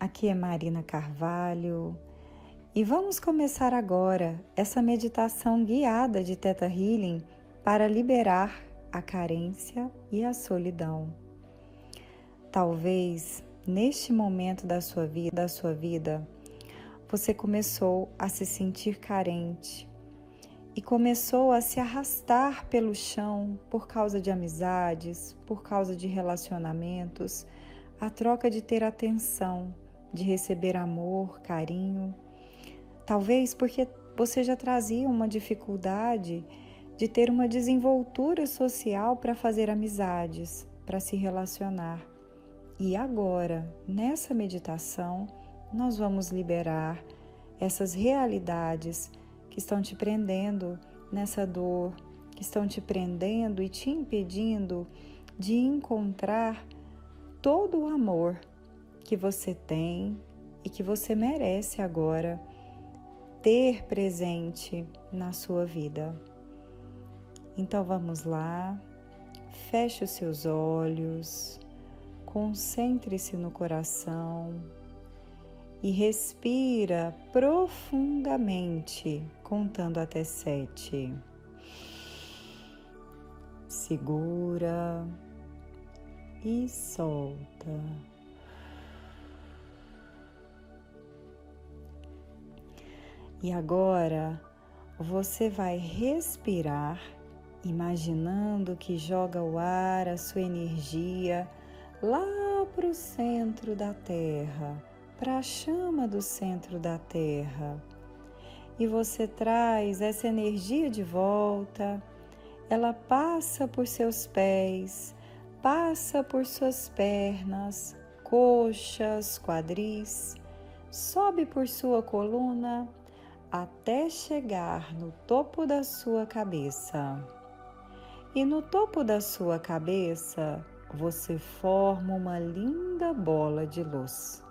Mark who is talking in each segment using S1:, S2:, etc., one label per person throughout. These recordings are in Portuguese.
S1: Aqui é Marina Carvalho e vamos começar agora essa meditação guiada de Teta Healing para liberar a carência e a solidão. Talvez neste momento da sua vida, da sua vida, você começou a se sentir carente e começou a se arrastar pelo chão por causa de amizades, por causa de relacionamentos, a troca de ter atenção de receber amor, carinho. Talvez porque você já trazia uma dificuldade de ter uma desenvoltura social para fazer amizades, para se relacionar. E agora, nessa meditação, nós vamos liberar essas realidades que estão te prendendo nessa dor, que estão te prendendo e te impedindo de encontrar todo o amor que você tem e que você merece agora ter presente na sua vida. Então vamos lá, feche os seus olhos, concentre-se no coração e respira profundamente, contando até sete. Segura e solta. E agora você vai respirar, imaginando que joga o ar, a sua energia lá para o centro da Terra, para a chama do centro da Terra. E você traz essa energia de volta, ela passa por seus pés, passa por suas pernas, coxas, quadris, sobe por sua coluna até chegar no topo da sua cabeça. E no topo da sua cabeça você forma uma linda bola de luz.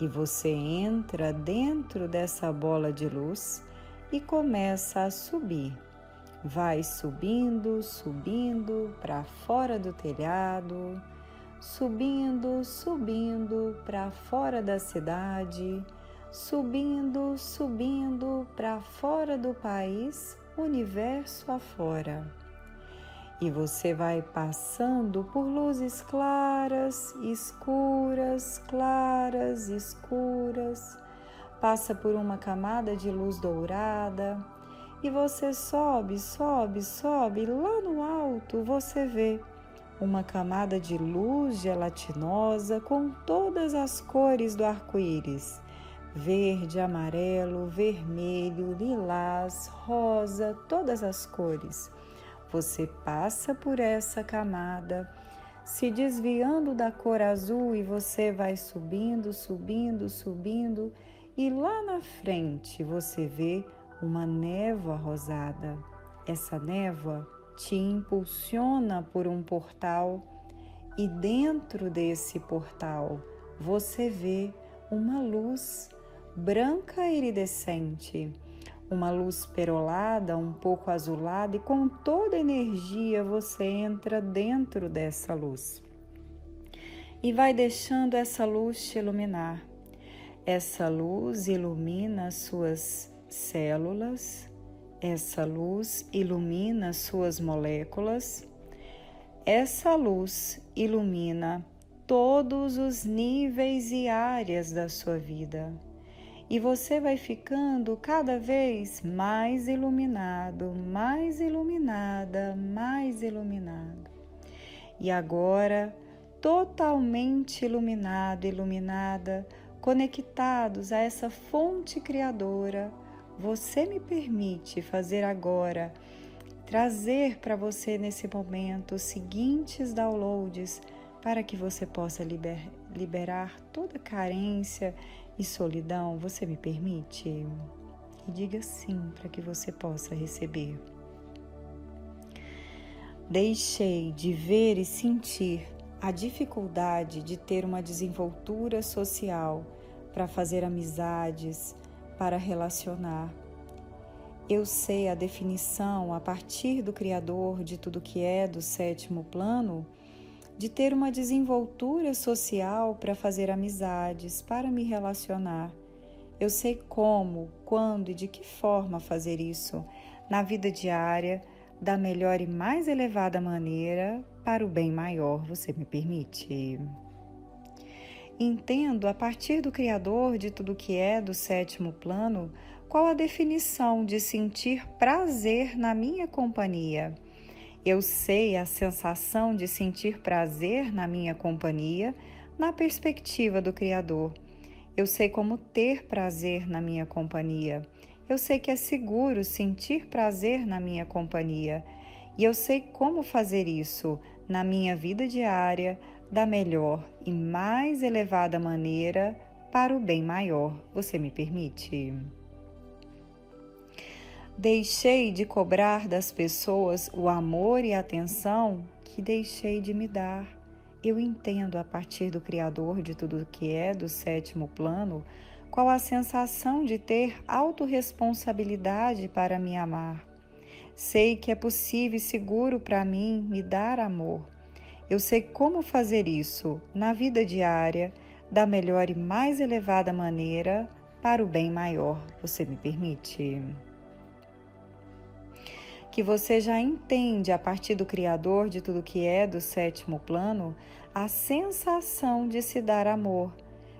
S1: E você entra dentro dessa bola de luz e começa a subir. Vai subindo, subindo para fora do telhado, subindo, subindo para fora da cidade subindo, subindo para fora do país, universo afora. E você vai passando por luzes claras, escuras, claras, escuras, passa por uma camada de luz dourada. E você sobe, sobe, sobe, lá no alto você vê uma camada de luz gelatinosa com todas as cores do arco-íris. Verde, amarelo, vermelho, lilás, rosa, todas as cores. Você passa por essa camada, se desviando da cor azul e você vai subindo, subindo, subindo, e lá na frente você vê uma névoa rosada. Essa névoa te impulsiona por um portal e dentro desse portal você vê uma luz branca iridescente, uma luz perolada, um pouco azulada, e com toda energia você entra dentro dessa luz. E vai deixando essa luz te iluminar. Essa luz ilumina suas células, essa luz ilumina suas moléculas, essa luz ilumina todos os níveis e áreas da sua vida e você vai ficando cada vez mais iluminado, mais iluminada, mais iluminado. E agora, totalmente iluminado, iluminada, conectados a essa fonte criadora, você me permite fazer agora, trazer para você nesse momento os seguintes downloads para que você possa liber, liberar toda carência e solidão, você me permite? E diga sim para que você possa receber. Deixei de ver e sentir a dificuldade de ter uma desenvoltura social para fazer amizades, para relacionar. Eu sei a definição a partir do Criador de tudo que é do sétimo plano de ter uma desenvoltura social para fazer amizades, para me relacionar. Eu sei como, quando e de que forma fazer isso na vida diária da melhor e mais elevada maneira para o bem maior, você me permite? Entendo a partir do Criador de tudo que é do sétimo plano qual a definição de sentir prazer na minha companhia eu sei a sensação de sentir prazer na minha companhia na perspectiva do Criador. Eu sei como ter prazer na minha companhia. Eu sei que é seguro sentir prazer na minha companhia. E eu sei como fazer isso na minha vida diária da melhor e mais elevada maneira para o bem maior. Você me permite? Deixei de cobrar das pessoas o amor e a atenção que deixei de me dar. Eu entendo a partir do Criador de tudo que é do sétimo plano qual a sensação de ter autorresponsabilidade para me amar. Sei que é possível e seguro para mim me dar amor. Eu sei como fazer isso na vida diária da melhor e mais elevada maneira para o bem maior. Você me permite? Que você já entende a partir do Criador de tudo que é do sétimo plano a sensação de se dar amor,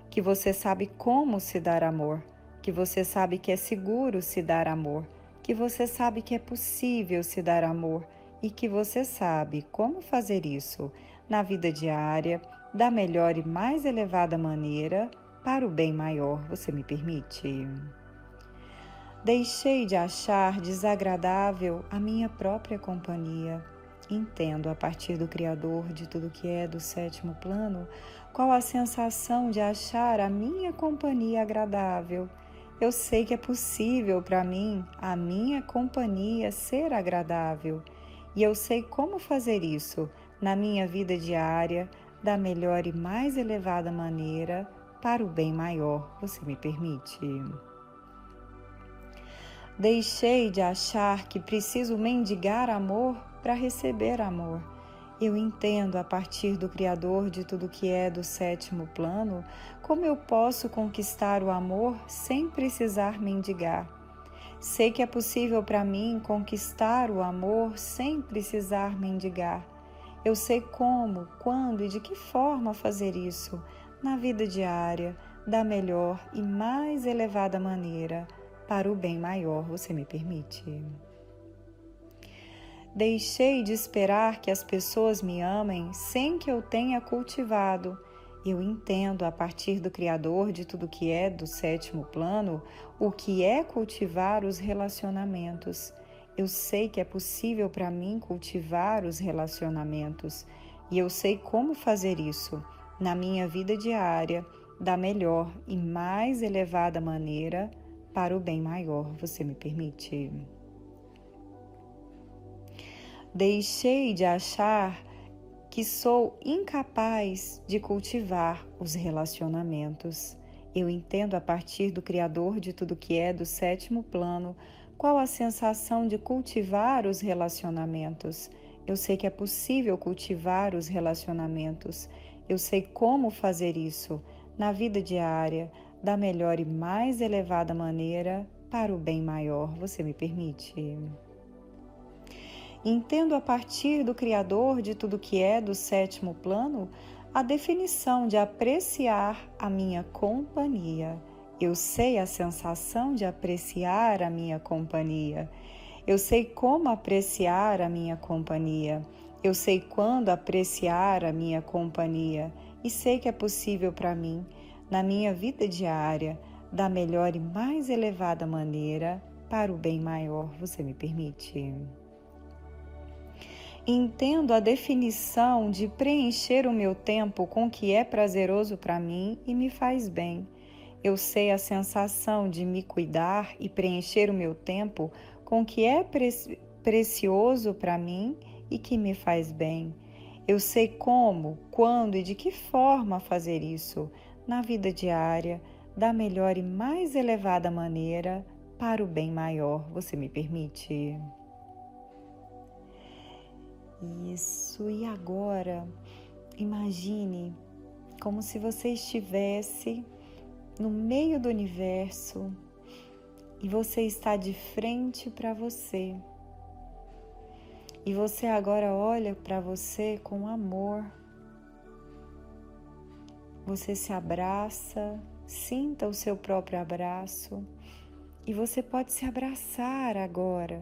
S1: que você sabe como se dar amor, que você sabe que é seguro se dar amor, que você sabe que é possível se dar amor e que você sabe como fazer isso na vida diária da melhor e mais elevada maneira para o bem maior. Você me permite? Deixei de achar desagradável a minha própria companhia. Entendo a partir do Criador de tudo que é do sétimo plano qual a sensação de achar a minha companhia agradável. Eu sei que é possível para mim a minha companhia ser agradável e eu sei como fazer isso na minha vida diária da melhor e mais elevada maneira para o bem maior. Você me permite? Deixei de achar que preciso mendigar amor para receber amor. Eu entendo a partir do Criador de tudo que é do sétimo plano como eu posso conquistar o amor sem precisar mendigar. Sei que é possível para mim conquistar o amor sem precisar mendigar. Eu sei como, quando e de que forma fazer isso na vida diária da melhor e mais elevada maneira para o bem maior, você me permite? Deixei de esperar que as pessoas me amem sem que eu tenha cultivado. Eu entendo a partir do Criador de tudo que é do sétimo plano o que é cultivar os relacionamentos. Eu sei que é possível para mim cultivar os relacionamentos e eu sei como fazer isso na minha vida diária da melhor e mais elevada maneira para o bem maior, você me permite? Deixei de achar que sou incapaz de cultivar os relacionamentos. Eu entendo a partir do Criador de tudo que é do sétimo plano qual a sensação de cultivar os relacionamentos. Eu sei que é possível cultivar os relacionamentos. Eu sei como fazer isso na vida diária, da melhor e mais elevada maneira para o bem maior. Você me permite? Entendo a partir do Criador de tudo que é do sétimo plano a definição de apreciar a minha companhia. Eu sei a sensação de apreciar a minha companhia. Eu sei como apreciar a minha companhia. Eu sei quando apreciar a minha companhia e sei que é possível para mim na minha vida diária da melhor e mais elevada maneira para o bem maior. Você me permite? Entendo a definição de preencher o meu tempo com o que é prazeroso para mim e me faz bem. Eu sei a sensação de me cuidar e preencher o meu tempo com o que é pre precioso para mim e que me faz bem. Eu sei como, quando e de que forma fazer isso na vida diária da melhor e mais elevada maneira para o bem maior. Você me permite? Isso, e agora imagine como se você estivesse no meio do universo e você está de frente para você. E você agora olha para você com amor. Você se abraça, sinta o seu próprio abraço e você pode se abraçar agora,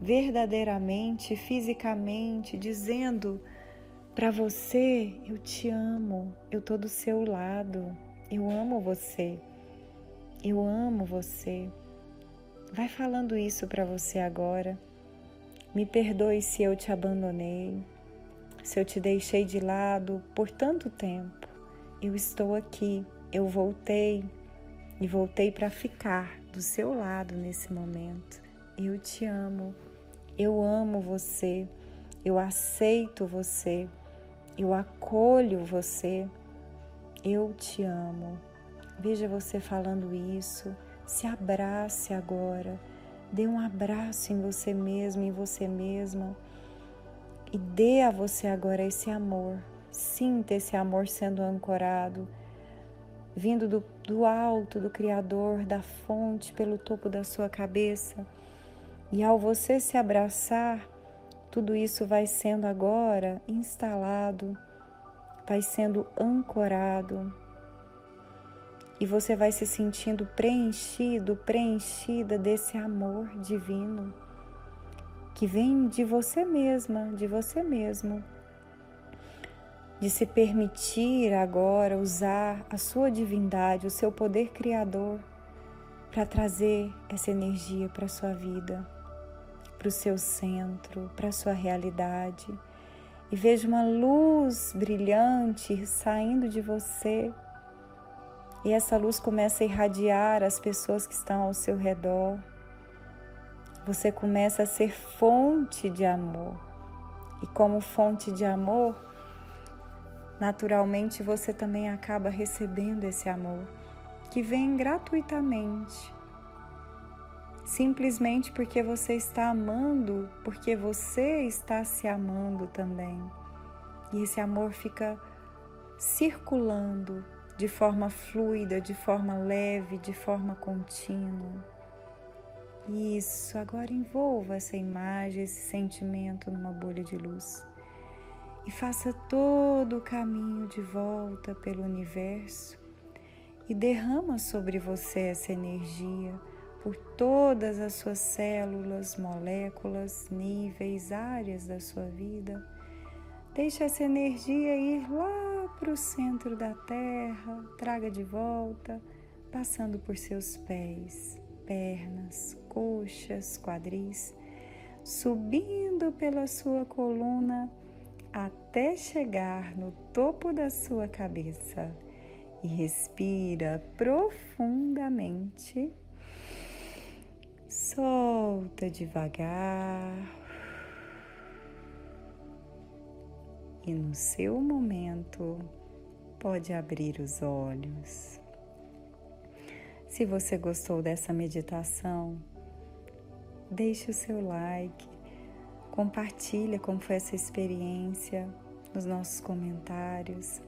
S1: verdadeiramente, fisicamente, dizendo para você: Eu te amo, eu estou do seu lado, eu amo você, eu amo você. Vai falando isso para você agora. Me perdoe se eu te abandonei, se eu te deixei de lado por tanto tempo. Eu estou aqui, eu voltei e voltei para ficar do seu lado nesse momento. Eu te amo, eu amo você, eu aceito você, eu acolho você, eu te amo. Veja você falando isso, se abrace agora, dê um abraço em você mesmo, em você mesma e dê a você agora esse amor. Sinta esse amor sendo ancorado vindo do, do alto, do Criador, da fonte, pelo topo da sua cabeça. E ao você se abraçar, tudo isso vai sendo agora instalado, vai sendo ancorado. E você vai se sentindo preenchido, preenchida desse amor divino que vem de você mesma, de você mesmo de se permitir agora usar a sua divindade, o seu poder criador, para trazer essa energia para a sua vida, para o seu centro, para a sua realidade. E veja uma luz brilhante saindo de você. E essa luz começa a irradiar as pessoas que estão ao seu redor. Você começa a ser fonte de amor. E como fonte de amor, naturalmente você também acaba recebendo esse amor que vem gratuitamente. Simplesmente porque você está amando, porque você está se amando também. E esse amor fica circulando de forma fluida, de forma leve, de forma contínua. Isso, agora envolva essa imagem, esse sentimento numa bolha de luz e faça todo o caminho de volta pelo universo e derrama sobre você essa energia por todas as suas células, moléculas, níveis, áreas da sua vida. Deixe essa energia ir lá para o centro da Terra, traga de volta, passando por seus pés, pernas, coxas, quadris, subindo pela sua coluna até chegar no topo da sua cabeça e respira profundamente. Solta devagar. E no seu momento, pode abrir os olhos. Se você gostou dessa meditação, deixe o seu like, Compartilha como foi essa experiência nos nossos comentários.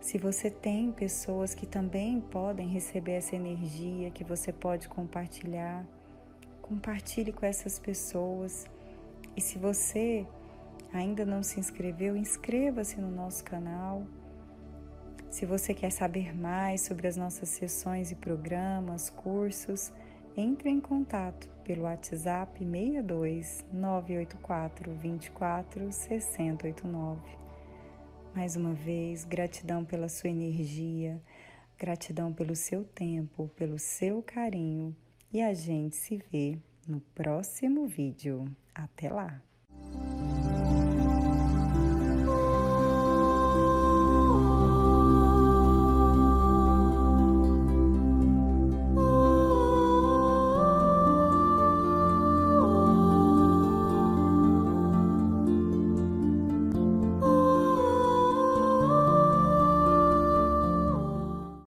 S1: Se você tem pessoas que também podem receber essa energia que você pode compartilhar, compartilhe com essas pessoas. E se você ainda não se inscreveu, inscreva-se no nosso canal. Se você quer saber mais sobre as nossas sessões e programas, cursos, entre em contato pelo WhatsApp 62 984 24 6089. Mais uma vez, gratidão pela sua energia, gratidão pelo seu tempo, pelo seu carinho e a gente se vê no próximo vídeo. Até lá!